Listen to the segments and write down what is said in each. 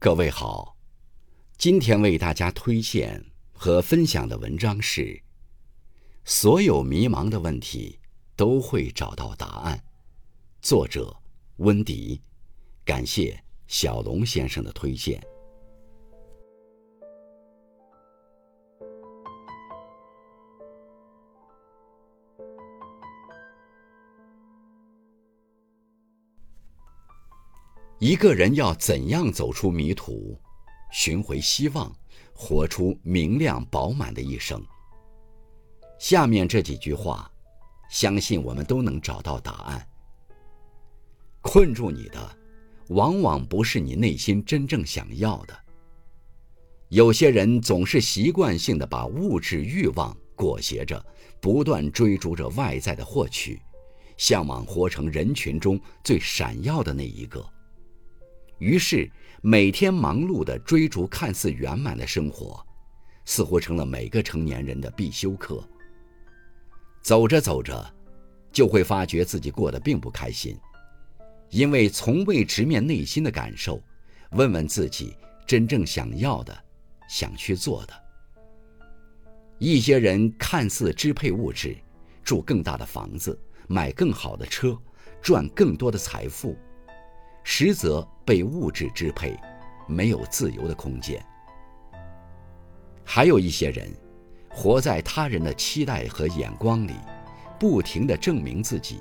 各位好，今天为大家推荐和分享的文章是：所有迷茫的问题都会找到答案。作者温迪，感谢小龙先生的推荐。一个人要怎样走出迷途，寻回希望，活出明亮饱满的一生？下面这几句话，相信我们都能找到答案。困住你的，往往不是你内心真正想要的。有些人总是习惯性的把物质欲望裹挟着，不断追逐着外在的获取，向往活成人群中最闪耀的那一个。于是，每天忙碌地追逐看似圆满的生活，似乎成了每个成年人的必修课。走着走着，就会发觉自己过得并不开心，因为从未直面内心的感受，问问自己真正想要的、想去做的。一些人看似支配物质，住更大的房子，买更好的车，赚更多的财富。实则被物质支配，没有自由的空间。还有一些人，活在他人的期待和眼光里，不停地证明自己，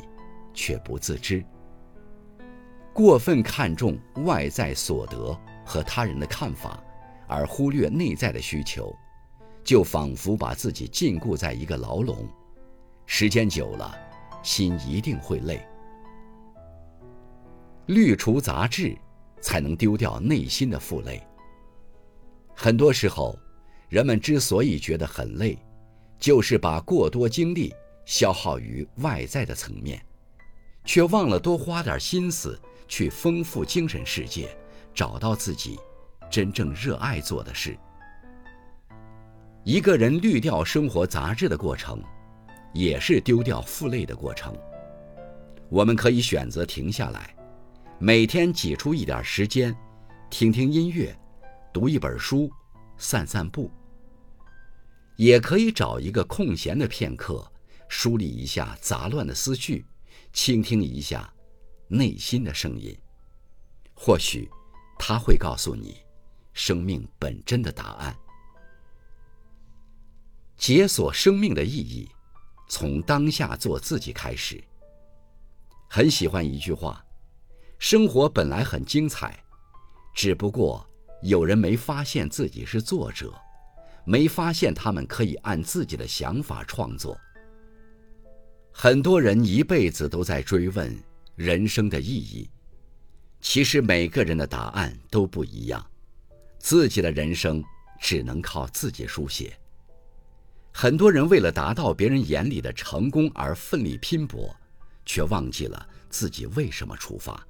却不自知。过分看重外在所得和他人的看法，而忽略内在的需求，就仿佛把自己禁锢在一个牢笼，时间久了，心一定会累。滤除杂质，才能丢掉内心的负累。很多时候，人们之所以觉得很累，就是把过多精力消耗于外在的层面，却忘了多花点心思去丰富精神世界，找到自己真正热爱做的事。一个人滤掉生活杂质的过程，也是丢掉负累的过程。我们可以选择停下来。每天挤出一点时间，听听音乐，读一本书，散散步。也可以找一个空闲的片刻，梳理一下杂乱的思绪，倾听一下内心的声音。或许，他会告诉你生命本真的答案。解锁生命的意义，从当下做自己开始。很喜欢一句话。生活本来很精彩，只不过有人没发现自己是作者，没发现他们可以按自己的想法创作。很多人一辈子都在追问人生的意义，其实每个人的答案都不一样，自己的人生只能靠自己书写。很多人为了达到别人眼里的成功而奋力拼搏，却忘记了自己为什么出发。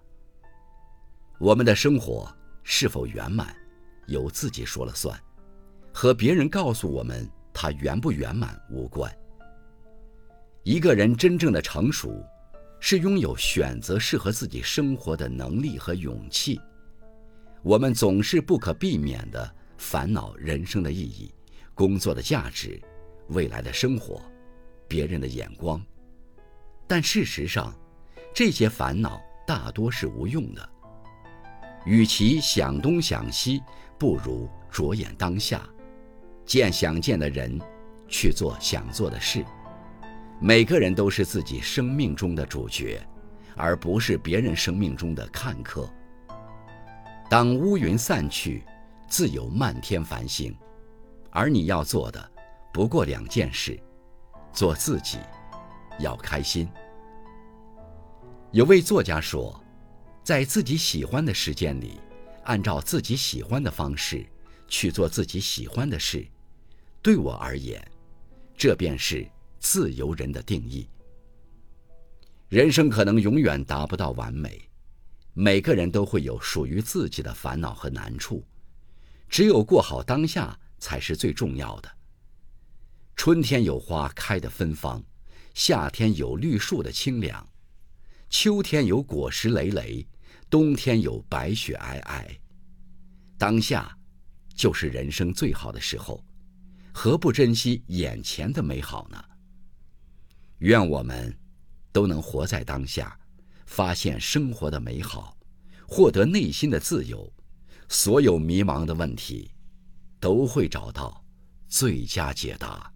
我们的生活是否圆满，由自己说了算，和别人告诉我们它圆不圆满无关。一个人真正的成熟，是拥有选择适合自己生活的能力和勇气。我们总是不可避免地烦恼人生的意义、工作的价值、未来的生活、别人的眼光，但事实上，这些烦恼大多是无用的。与其想东想西，不如着眼当下，见想见的人，去做想做的事。每个人都是自己生命中的主角，而不是别人生命中的看客。当乌云散去，自有漫天繁星。而你要做的，不过两件事：做自己，要开心。有位作家说。在自己喜欢的时间里，按照自己喜欢的方式去做自己喜欢的事，对我而言，这便是自由人的定义。人生可能永远达不到完美，每个人都会有属于自己的烦恼和难处，只有过好当下才是最重要的。春天有花开的芬芳，夏天有绿树的清凉，秋天有果实累累。冬天有白雪皑皑，当下，就是人生最好的时候，何不珍惜眼前的美好呢？愿我们都能活在当下，发现生活的美好，获得内心的自由，所有迷茫的问题都会找到最佳解答。